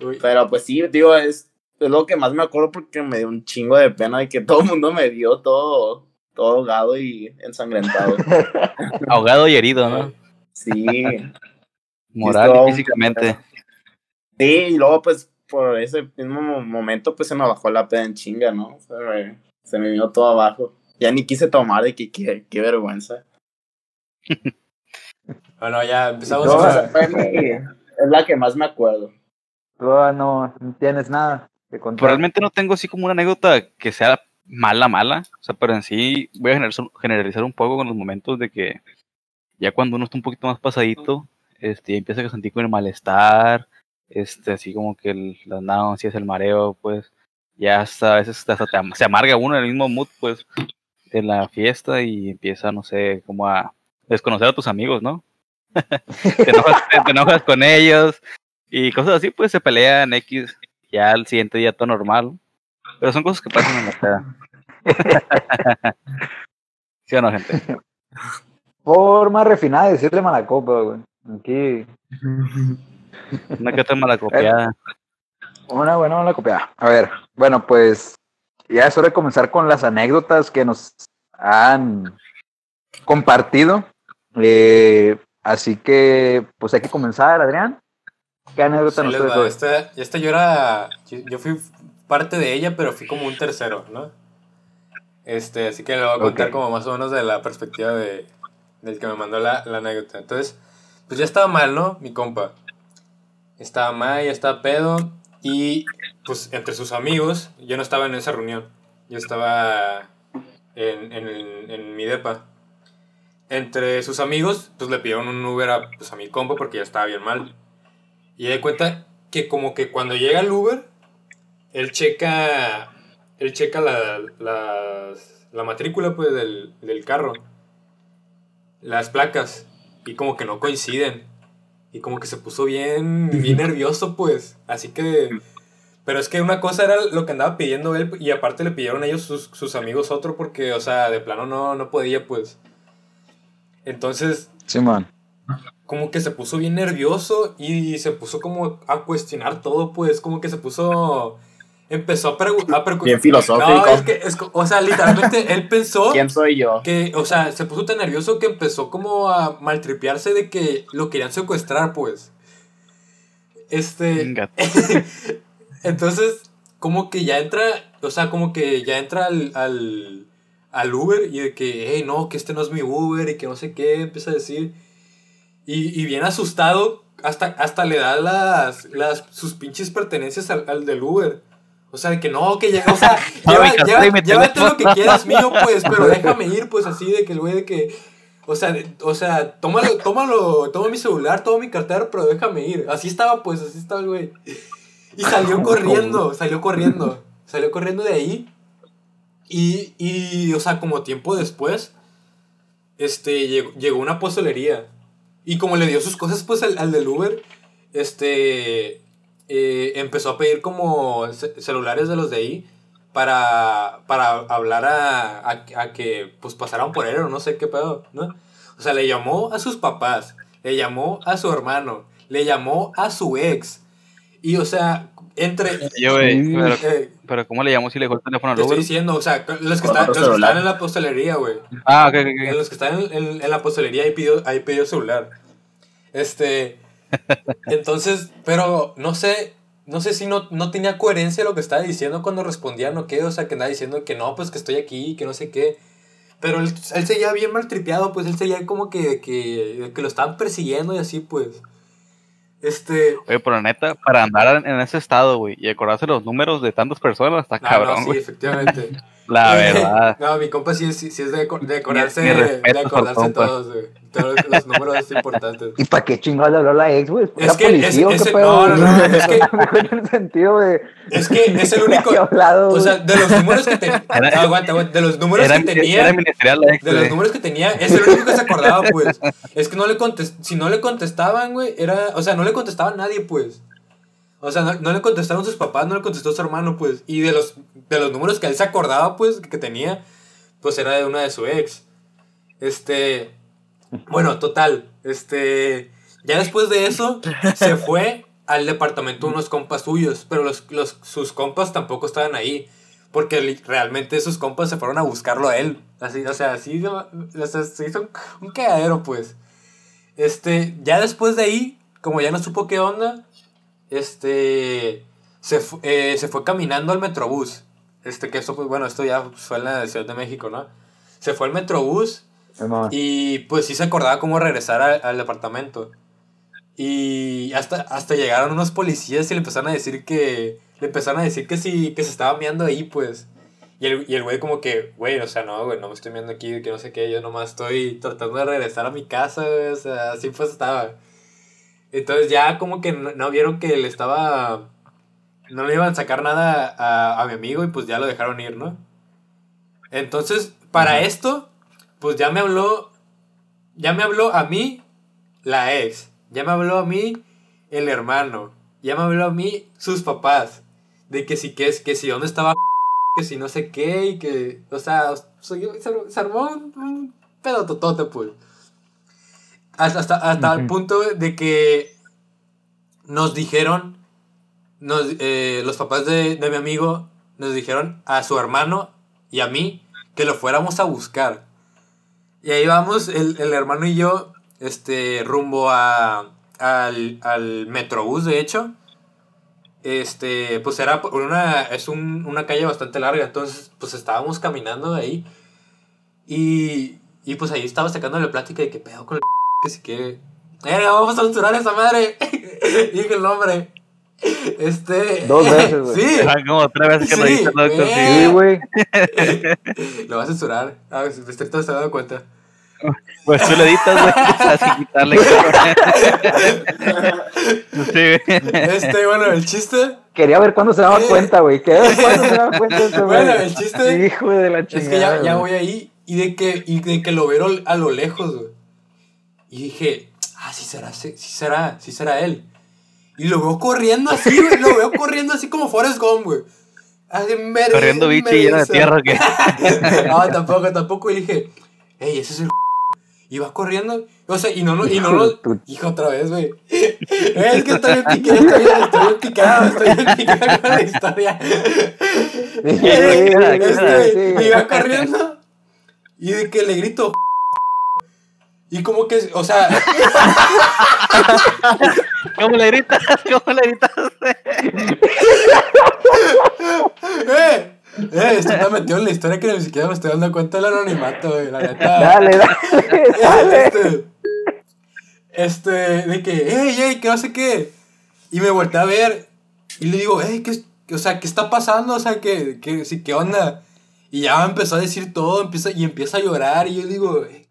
Uy, Pero pues sí, tío, es, es lo que más me acuerdo porque me dio un chingo de pena de que todo el mundo me vio todo, todo ahogado y ensangrentado. Ahogado y herido, ¿no? Sí. Moral y físicamente. Sí, y luego pues por ese mismo mo- momento pues se me bajó la peda en chinga, ¿no? Se me, se me vino todo abajo. Ya ni quise tomar de que qué, qué vergüenza. Bueno, ya empezamos No, a... esa fue mi- es la que más me acuerdo. No, tienes nada que contar. Pues realmente no tengo así como una anécdota que sea mala, mala. O sea, pero en sí voy a generalizar, un poco con los momentos de que ya cuando uno está un poquito más pasadito, este, empieza a sentir con el malestar, este, así como que el, las náuseas, el mareo, pues, ya hasta a veces hasta te se amarga uno en el mismo mood, pues, de la fiesta y empieza, no sé, como a desconocer a tus amigos, ¿no? te enojas con ellos y cosas así, pues se pelean X, ya al siguiente día todo normal. Pero son cosas que pasan en la peda. ¿Sí o no, gente? Forma refinada de decirle mala copa, güey. Aquí, Una que otra mala copiada. una buena mala copiada. A ver, bueno, pues ya es hora de comenzar con las anécdotas que nos han compartido. Eh, así que, pues hay que comenzar, Adrián. ¿Qué anécdota Ahí nos? Esta, esta yo era. Yo, yo fui parte de ella, pero fui como un tercero, ¿no? Este, así que le voy a contar Ok. como más o menos de la perspectiva de, del que me mandó la, la anécdota. Entonces, pues ya estaba mal, ¿no? Mi compa. Estaba mal, ya estaba pedo. Y pues entre sus amigos, yo no estaba en esa reunión. Yo estaba en, en, en mi depa. entre sus amigos, pues le pidieron un Uber a, pues, a mi compa porque ya estaba bien mal. Y de cuenta que como que cuando llega el Uber, él checa, él checa la, la, la matrícula pues del, del carro, las placas, y como que no coinciden. Y como que se puso bien, bien nervioso pues. Así que... Pero es que una cosa era lo que andaba pidiendo él y aparte le pidieron ellos sus, sus amigos otro porque, o sea, de plano no, no podía pues. Entonces, Sí, man. Como que se puso bien nervioso y se puso como a cuestionar todo, pues, como que se puso... Empezó a preguntar... Bien filosófico. No, es que, es o sea, literalmente él pensó ¿Quién soy yo? que, o sea, se puso tan nervioso que empezó como a maltripearse de que lo querían secuestrar, pues. Este... Entonces, como que ya entra, o sea, como que ya entra al, al, al Uber y de que, hey, no, que este no es mi Uber y que no sé qué, empieza a decir. Y, y bien asustado, hasta, hasta le da las, las, sus pinches pertenencias al, al del Uber. O sea, de que no, que llega, o sea, lleva- lleva- llévate lo que quieras mío, pues, pero déjame ir, pues, así de que el güey de que, o sea, de- o sea, tómalo, tómalo, toma mi celular, toma mi cartera, pero déjame ir. Así estaba, pues, así estaba el güey. Y salió corriendo, salió corriendo, salió corriendo de ahí. Y, y, o sea, como tiempo después, este, llegó, llegó una pozolería. Y como le dio sus cosas, pues, al, al del Uber, este, eh, empezó a pedir como ce- celulares de los de ahí para, para hablar a, a, a que, pues, pasaran por él o no sé qué pedo, ¿no? O sea, le llamó a sus papás, le llamó a su hermano, le llamó a su ex. Y, o sea, entre... Yo, güey, pero, eh, pero ¿cómo le llamo si le dejó el teléfono al te estoy Uber? diciendo, o sea, los que están, los que están en la postelería, güey. Ah, ok, ok, los que están en, en- en la postelería ahí pidió, ahí pidió celular. Este. Entonces, pero no sé. No sé si no, no tenía coherencia lo que estaba diciendo cuando respondían o qué. O sea, que andaba diciendo que no, pues que estoy aquí, que no sé qué. Pero él, él seguía bien maltripeado, pues él seguía como que, que, que lo estaban persiguiendo y así, pues. Este. Oye, pero neta, para andar en, ese estado, güey, y acordarse los números de tantas personas, está ah, no, cabrón, sí, güey. efectivamente. La verdad. No, mi compa sí es, sí es de, de acordarse, Mi- mi respeto de acordarse todos, güey. Todos los números importantes. ¿Y para qué chingados le habló la ex, güey? Es ¿Era que policía ese- pedo? no, no, no, es que- No tiene el sentido de... Es que es el único. que hablado, O sea, güey. de los números que tenía. Era- Aguanta, aguanta. De los números Era, que tenía. era ministerial la ex, De los güey. números que tenía, es el único que se acordaba, pues. Es que no le contest si no le contestaban, güey, era, o sea, no le contestaba a nadie, pues. O sea, no, no le contestaron sus papás, no le contestó su hermano, pues. Y de los, de los números que él se acordaba, pues, que tenía, pues era de una de su ex. Este, bueno, total, este, ya después de eso, se fue al departamento de unos compas suyos, pero los, los, sus compas tampoco estaban ahí. Porque realmente sus compas se fueron a buscarlo a él. Así, o sea, así o sea, se hizo un, un cagadero, pues. Este, ya después de ahí, como ya no supo qué onda, este, se, fu- eh, se fue caminando al metrobús. Este, que esto, pues, bueno, esto ya fue en la Ciudad de México, ¿no? Se fue al metrobús y pues sí se acordaba cómo regresar a- al departamento. Y hasta, hasta llegaron unos policías y le empezaron a decir que. Le empezaron a decir que sí, que se estaba meando ahí, pues. Y el, y el güey como que, güey, o sea, no, güey, no me estoy meando aquí, que no sé qué, yo nomás estoy tratando de regresar a mi casa, güey, o sea, así pues estaba. Entonces ya como que no, no vieron que le estaba... No le iban a sacar nada a, a mi amigo y pues ya lo dejaron ir, ¿no? Entonces, para esto, pues ya me habló, ya me habló a mí la ex, ya me habló a mí el hermano, ya me habló a mí sus papás, de que si que es, que si dónde estaba, que si no sé qué, y que, o sea, se, se- se armó un, un pedo totote, pues. Hasta, hasta, hasta el Ujú. punto de que nos dijeron, nos, eh, los papás de, de mi amigo nos dijeron a su hermano y a mí que lo fuéramos a buscar. Y ahí vamos, el, el hermano y yo, este, rumbo a, al, al Metrobús, de hecho. Este, pues era por una, es un- una calle bastante larga, entonces, pues estábamos caminando de ahí. Y, y pues ahí estaba sacándole plática de que pedo con el que si que... ¡Eh, vamos a censurar a esa madre! Dije el nombre. Este... Dos veces, güey. Sí, Ah, como tres veces que lo Sí, dices, doctor, güey. sí. Sí, güey. lo va a censurar. A ver, si estoy todo se ha dado cuenta. Pues tú le editas, güey, así quitarle. sí, güey. Este, bueno, el chiste Quería ver cuándo se daba Eh. cuenta, güey. Quería ver cuándo se daba cuenta. Bueno, el chiste Hijo de la es chingada. que ya, ya voy ahí y de que, y de que lo veo a lo lejos, güey. Y dije, ah, sí será, sí será, sí será él. Y lo veo corriendo así, güey. Lo veo corriendo así como Forrest Gump, güey. Así, me- Corriendo bicho y lleno de tierra, ¿o qué? no, tampoco, tampoco. Y dije, hey, ese es el. Y va corriendo. O sea, y no, no, y no lo. Hijo, otra vez, güey. Es que estoy bien picado, estoy bien, estoy bien picado, estoy bien picado con la historia. Este, y va corriendo. Y de que le grito. Y como que, o sea, ¿Cómo le gritas? ¿Cómo le gritas? ¡eh! Eh, esto está metido en la historia que ni siquiera me estoy dando cuenta del anonimato, güey, la neta. Dale, dale, dale. Este, este, de que, hey, hey, que no sé qué. Y me volteé a ver y le digo, hey, ¿qué, o sea, ¿qué está pasando? O sea, ¿qué, qué, sí, ¿qué onda? Y ya me empezó a decir todo, empieza, y empieza a llorar, y yo digo, "Eh".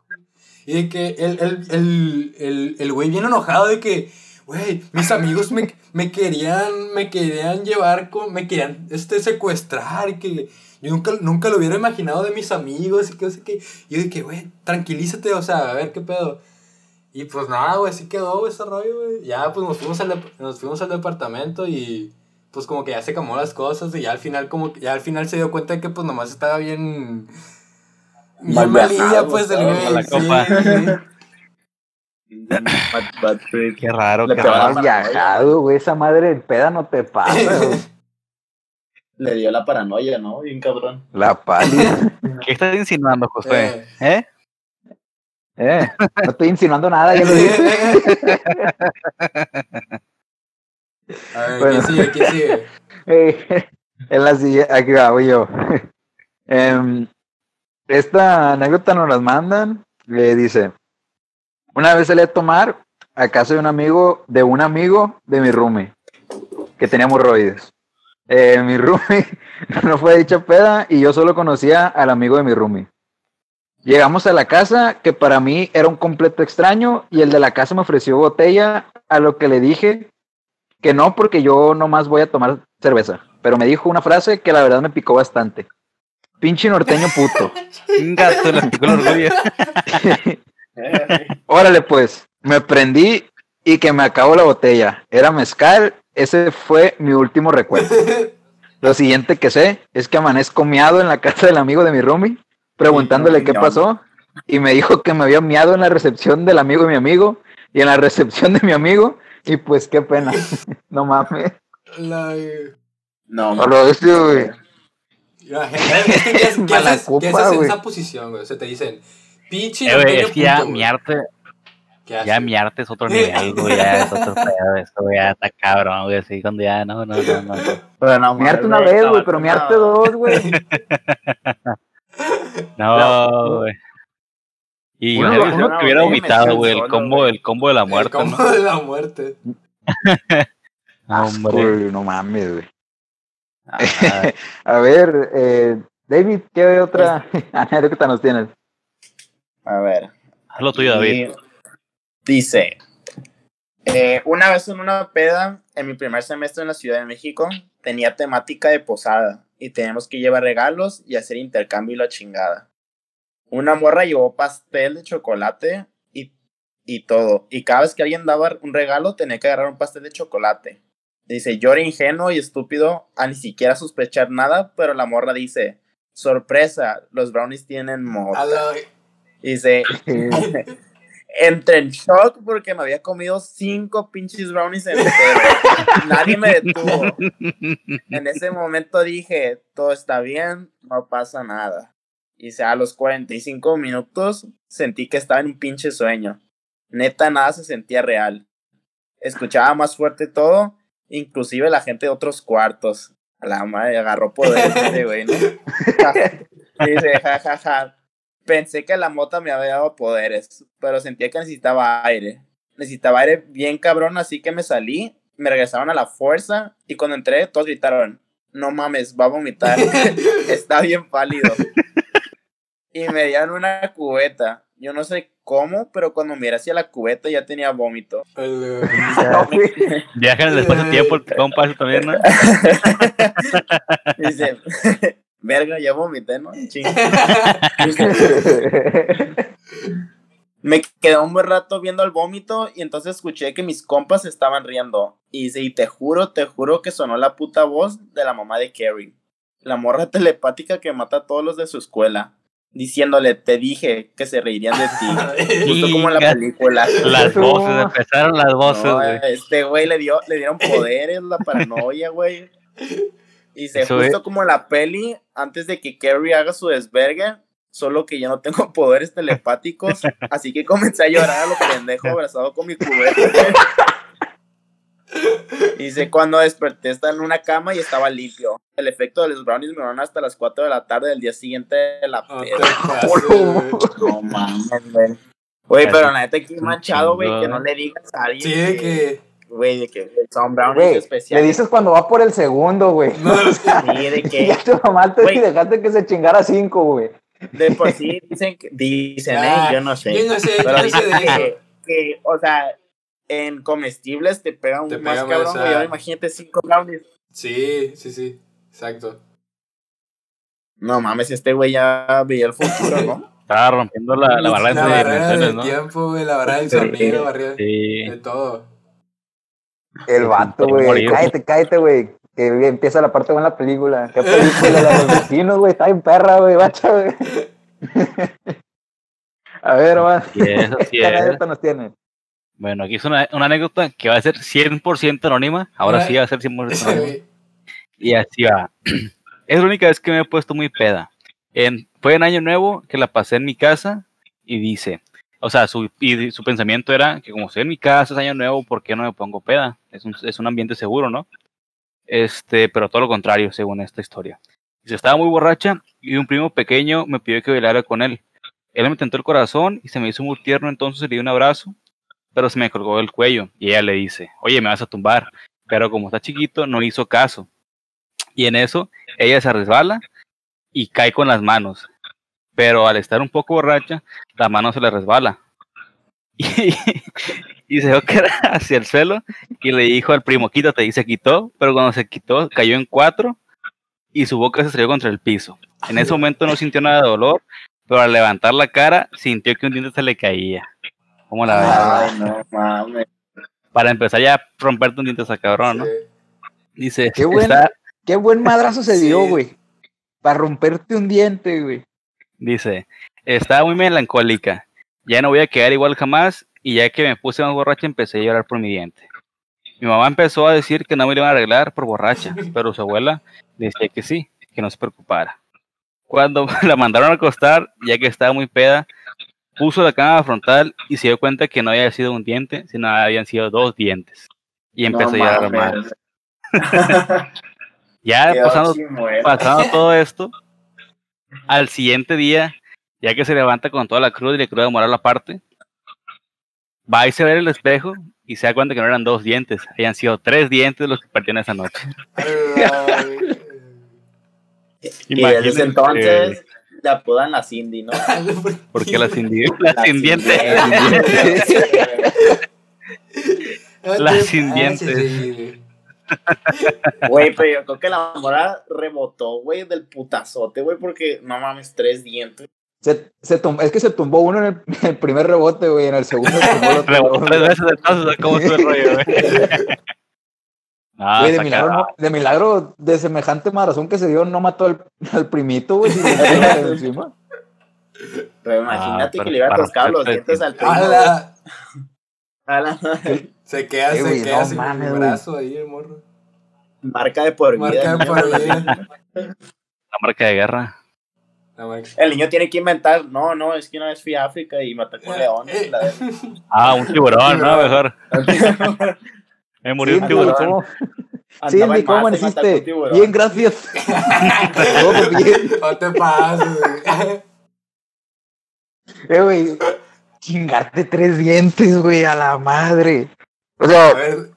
Y de que el, el, el, el, el güey bien enojado de que, güey, mis amigos me, me querían, me querían llevar, con, me querían este, secuestrar, y que yo nunca, nunca lo hubiera imaginado de mis amigos, y que sé qué. Y yo dije, güey, tranquilízate, o sea, a ver qué pedo. Y pues nada, güey, así quedó güey, ese rollo, güey. Ya, pues nos fuimos, al nos fuimos al departamento y pues como que ya se acomodó las cosas y ya al final como que ya al final se dio cuenta de que pues nomás estaba bien... Mal malilla, viajado, pues, del güey. la sí, copa. sí. Bad, bad trip. Qué raro, qué raro. Has viajado, güey. Esa madre del peda no te pasa, güey. Le dio la paranoia, ¿no? Bien cabrón. La pálida. ¿Qué estás insinuando, José? Eh. ¿Eh? Eh, no estoy insinuando nada, ya lo dije. A ver, Bueno. ¿quién sigue? ¿Quién sigue? Eh, en la siguiente, aquí va, voy yo. Em, esta anécdota nos las mandan. Le dice: Una vez salí a tomar a casa de un amigo, de un amigo de mi roomie, que tenía hemorroides. Eh, mi roomie no fue dicha peda y yo solo conocía al amigo de mi roomie. Llegamos a la casa, que para mí era un completo extraño, y el de la casa me ofreció botella, a lo que le dije que no, porque yo nomás voy a tomar cerveza. Pero me dijo una frase que la verdad me picó bastante. Pinche norteño puto. Un gato picó el orgullo. Órale pues, me prendí y que me acabó la botella. Era mezcal, ese fue mi último recuerdo. Lo siguiente que sé es que amanezco miado en la casa del amigo de mi roomie, preguntándole qué pasó, y me dijo que me había miado en la recepción del amigo de mi amigo, y en la recepción de mi amigo, y pues qué pena. No mames. La... No, A lo bestia, güey. la gente- Es que, ¿qué, haces- haces, copa, qué haces en esa posición, güey? O sea, te dicen, pinche Eh, güey, es que ya puto, güey. miarte, ¿Qué ya haces? miarte es otro nivel, güey, ya es otro pedo, eso güey, ya está cabrón, güey, así cuando ya, no, no, no, no. pero no, Miarte mames, una vez, güey, pero miarte tomado. dos, güey. No, güey. Y Uno- imagínate uno que hubiera vomitado, güey, el combo, el combo de la El muerte, combo ¿no? de la muerte. No, hombre. Uy, no mames, güey. A ver, eh, David, ¿qué otra anécdota nos tienes? A ver. Haz lo tuyo, David. Dice, eh, una vez en una peda, en mi primer semestre en la Ciudad de México, tenía temática de posada y teníamos que llevar regalos y hacer intercambio y la chingada. Una morra llevó pastel de chocolate y, y todo. Y cada vez que alguien daba un regalo, tenía que agarrar un pastel de chocolate. Dice, yo era ingenuo y estúpido a ni siquiera sospechar nada, pero la morra dice, sorpresa, los brownies tienen A mota. Dice, entré en shock porque me había comido cinco pinches brownies enteros. Nadie me detuvo. En ese momento dije, todo está bien, no pasa nada. Y a los 45 minutos sentí que estaba en un pinche sueño. Neta, nada se sentía real. Escuchaba más fuerte todo, inclusive la gente de otros cuartos. A la madre agarró poder este güey, ¿no? Dice, jajaja. Ja, ja. Pensé que la mota me había dado poderes, pero sentía que necesitaba aire. Necesitaba aire bien cabrón, así que me salí, me regresaron a la fuerza y cuando entré todos gritaron, no mames, va a vomitar. Está bien pálido. Y me dieron una cubeta. Yo no sé cómo, pero cuando miré hacia la cubeta ya tenía vómito. Viaja en el espacio-tiempo, el compa ese también, ¿no? Dice, verga, ya vomité, ¿no? Me quedé un buen rato viendo el vómito y entonces escuché que mis compas estaban riendo. Y dice, y te juro, te juro que sonó la puta voz de la mamá de Carrie. La morra telepática que mata a todos los de su escuela. Diciéndole, te dije que se reirían de ti. Justo como en la película. Las voces, empezaron las voces, No, güey. este güey le dio, le dieron poderes, la paranoia, güey. Y se Eso justo es. como en la peli, antes de que Carrie haga su desvergue, solo que yo no tengo poderes telepáticos, así que comencé a llorar a lo pendejo abrazado con mi cubeta. Y Dice, cuando desperté estaba en una cama y estaba limpio. El efecto de los brownies me duraron hasta las 4 de la tarde del día siguiente de la peda. güey. No mames, güey. Güey, pero la neta aquí manchado, güey, que no le digas a alguien. Sí, de que. Güey, de que son brownies le especiales. dices cuando va por el segundo, güey. No, Sí, de que Ya tu mamá te Güey. dejaste que se chingara cinco, güey. de por sí dicen, que- dicen, eh, Ah, yo no sé. Yo no sé, yo Pero no sé de eso. que, que, o sea, en comestibles te pegan Te más pega cabrón, güey. Ahora imagínate cinco brownies. Sí, sí, sí. Exacto. No mames, este güey ya veía el futuro, ¿no? Estaba rompiendo la, la barrera La barrera dimensiones, del ¿no? tiempo, güey, la barrera del Sí. sonido, barrera Sí. de todo. El vato, güey. Cállate, cállate, güey. Que empieza la parte buena de la película. ¿Qué película? La de los vecinos, güey. Está bien perra, güey. Bacha, güey. A ver, man. Sí es, así ¿Qué anécdota nos tiene? Bueno, aquí es una, una anécdota que va a ser 100% anónima. Ahora sí va a ser 100% anónima. Y así va. Es la única vez que me he puesto muy peda. En, fue en Año Nuevo que la pasé en mi casa y dice, o sea, su, y su pensamiento era que como estoy en mi casa, es Año Nuevo, ¿por qué no me pongo peda? Es un, es un ambiente seguro, ¿no? Este, pero todo lo contrario, según esta historia. Dice, estaba muy borracha y un primo pequeño me pidió que bailara con él. Él me tentó el corazón y se me hizo muy tierno, entonces le di un abrazo, pero se me colgó el cuello y ella le dice, oye, me vas a tumbar. Pero como está chiquito, no hizo caso. Y en eso, ella se resbala y cae con las manos. Pero al estar un poco borracha, la mano se le resbala. Y, se dio que era hacia el suelo y le dijo al primo, quítate, y se quitó, pero cuando se quitó, cayó en cuatro y su boca se estrelló contra el piso. En ese momento no sintió nada de dolor, pero al levantar la cara, sintió que un diente se le caía. ¿Cómo la ves? Ay, no mames. Para empezar ya a romperte un diente esa cabrón, ¿no? sí. Dice, Qué bueno. está, Qué buen madrazo se dio, Sí. güey. Para romperte un diente, güey. Dice, estaba muy melancólica. Ya no voy a quedar igual jamás. Y ya que me puse más borracha, empecé a llorar por mi diente. Mi mamá empezó a decir que no me lo iban a arreglar por borracha, pero su abuela decía que sí, que no se preocupara. Cuando la mandaron a acostar, ya que estaba muy peda, puso la cama frontal y se dio cuenta que no había sido un diente, sino habían sido dos dientes. Y empezó a llorar más. mames. Ya pasando pasando todo esto, al siguiente día, ya que se levanta con toda la cruz y le cruda moral aparte, va y se ve el espejo y se da cuenta que no eran dos dientes, habían sido tres dientes los que partieron esa noche. Y desde entonces le apodan la Cindy, ¿no? Di- las La sin dientes, No Las te sin dientes. güey. Pero yo creo que la mora rebotó, güey, del putazote, güey, porque no mames, tres dientes. Se, se tum- es que se tumbó uno en el, en el primer rebote, güey. En el segundo se tumbó el otro. rebotó tres veces entonces, ¿cómo estuvo el rollo, güey? Güey, de milagro, no- de milagro, de semejante marazón que se dio, no mató al, al primito, güey. encima. Pero imagínate Ah, que le iba a para toscar los dientes al primo. ¡Hala! A la Se queda, Eh, se güey, queda no sin mames, el güey. brazo ahí, el morro. marca de por vida. Marca de por vida. la marca de guerra. El niño tiene que inventar, no, no, es que una vez fui a África y maté con leones. Eh, la- Ah, un tiburón, ¿no? Mejor. Me murió un Cindy, tiburón. ¿cómo, Andaba Cindy, en ¿cómo amaneciste? tiburón. Bien, gracias. Todo bien. No te pases, güey. Eh, güey. Chingarte tres dientes, güey, a la madre. O sea,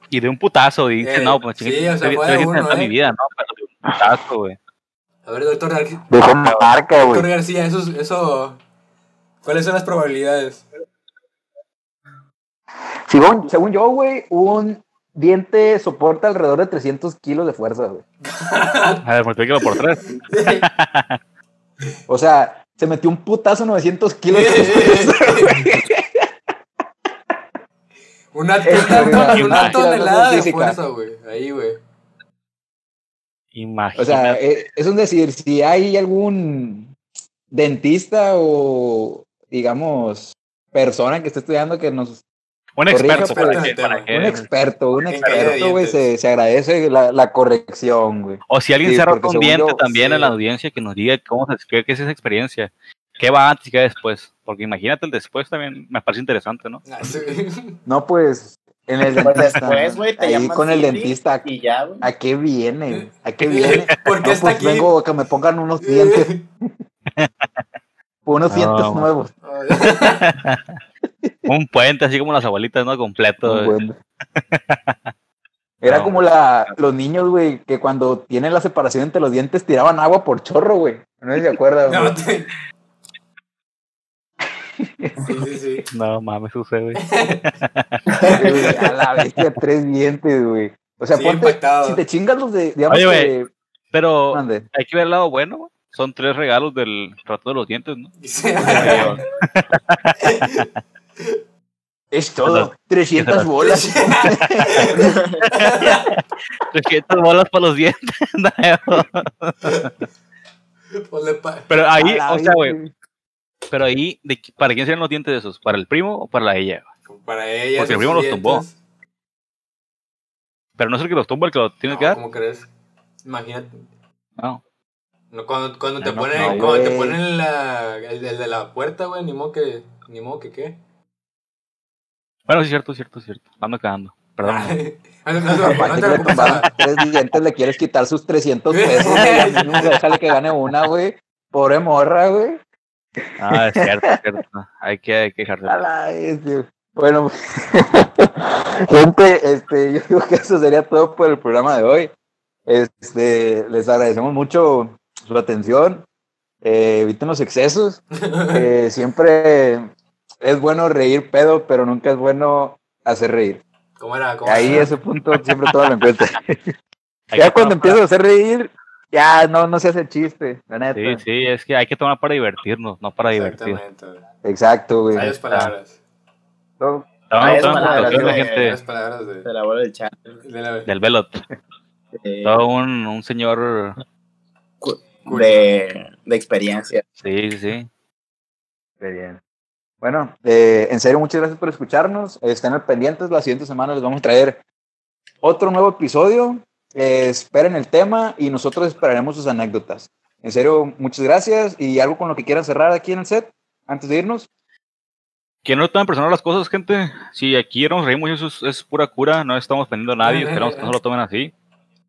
Y de un putazo, dice, Eh, no, pues sí, chingue, o sea, fue de uno, ¿eh? mi vida, no, pero de un putazo, güey. a ver, doctor, Gar- dejó marca, doctor güey. García, eso, eso ¿Cuáles son las probabilidades? Según, según yo, güey, un diente soporta alrededor de 300 kilos de fuerza, güey. A ver, multiplícalo por tres. O sea, se metió un putazo 900 kilos de fuerza, güey. Una, una, verdad, una una tonelada de fuerza, güey. Ahí, güey. Imagínate. O sea, eh, es un decir, si hay algún dentista o, digamos, persona que esté estudiando que nos... un experto pues, para que, para que- Un experto, un caída de experto, güey, se, se agradece la, la corrección, güey. O si alguien Sí, se porque roto un diente yo, también sí. en la audiencia, que nos diga cómo se qué, qué es esa experiencia. ¿Qué va antes y qué después? Porque imagínate el después también, me parece interesante, ¿no? Ah, sí. No, pues, en el Pues dentista. después, güey, te ahí con el dentista. Y ya. ¿A qué viene? ¿A qué viene? ¿Por qué No, está pues aquí? vengo a que me pongan unos dientes, unos No, dientes nuevos. Un puente, así como las abuelitas, ¿no? Completo. Era No. como la, los niños, güey, que cuando tienen la separación entre los dientes tiraban agua por chorro, güey. No sé si se acuerdan, No, güey. te- Sí, sí, sí. No mames, sucede. Güey, A la bestia, tres dientes, güey. O sea, Sí, ponte, si te chingas los de, digamos Oye, que... Pero mande. hay que ver el lado bueno, güey. Son tres regalos del trato de los dientes, ¿no? Es todo, 300 bolas. 300 bolas para los dientes. Pa- Pero ahí, o sea, güey, pero ahí, ¿de ¿para quién serían los dientes esos? ¿Para el primo o para la ella? Para ella. Porque el primo los tumbó. Pero no es el que los tumba el que los tiene que dar. ¿Cómo crees? Imagínate. No. No, cuando cuando te No, no, ponen, no, cuando te ponen la, el, el de la puerta, güey, ni modo que, ni modo que qué. Bueno, sí, cierto, cierto, cierto. Ando cagando. Perdón. Tres dientes, le quieres quitar sus 300 pesos, nunca Déjale que gane una, güey. Pobre morra, güey. Ah, es cierto, es cierto. Hay que, hay que dejarse. Bueno, gente, este, yo digo que eso sería todo por el programa de hoy. Este, les agradecemos mucho su atención. Eh, eviten los excesos. Eh, siempre es bueno reír pedo, pero nunca es bueno hacer reír. ¿Cómo era? ¿Cómo Ahí era? ese punto siempre todo lo encuentra. Hay Ya cuando empiezas a hacer reír, ya no, no se hace chiste, la neta. Sí, sí, es que hay que tomar para divertirnos, no para divertir. Exactamente. güey. Exacto, güey. Sabias palabras. No, Estamos Ah, precaución, de- gente Sabias palabras de, la bola del chat. de la del Velot. eh, Todo un, un señor. de, de experiencia. Sí, sí, sí. Bueno, eh, en serio, muchas gracias por escucharnos. Estén al pendientes. La siguiente semana les vamos a traer otro nuevo episodio. Eh, esperen el tema y nosotros esperaremos sus anécdotas. En serio, muchas gracias. ¿Y algo con lo que quieran cerrar aquí en el set antes de irnos? Que no tomen personal las cosas, gente. Si aquí nos reímos, eso es, es pura cura. No estamos pendiendo a nadie. Esperamos que no lo tomen así.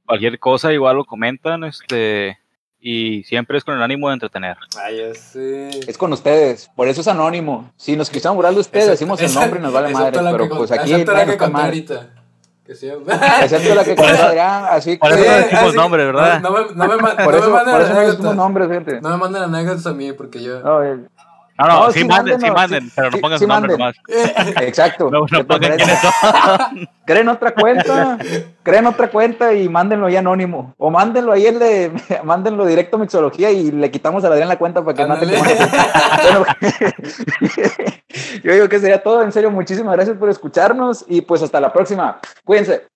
Cualquier cosa, igual lo comentan. Este. Y siempre es con el ánimo de entretener. Ay, ya sé. Es con ustedes. Por eso es anónimo. Si nos quisieran burlar de ustedes, Esa- decimos el nombre y nos vale madre. Pero pues aquí excepto la que ahorita. Excepto la que Por con eso- Adrián, así por eso Eh, decimos así- nombre, ¿verdad? No, no me, no me, Por no eso, me por eso no nombres, gente. No me manden anécdotas a mí porque yo. No, No, no, No, sí, sí, manden, sí manden, sí, pero no pongan sí, su nombre nomás. exacto. No, no pongan quiénes son. Creen otra cuenta, creen otra cuenta y mándenlo ahí anónimo. O mándenlo ahí, el de, mándenlo directo a Mixología y le quitamos a Adrián la cuenta para que Ándale. nosotros. Bueno, yo digo que sería todo. En serio, muchísimas gracias por escucharnos y pues hasta la próxima. Cuídense.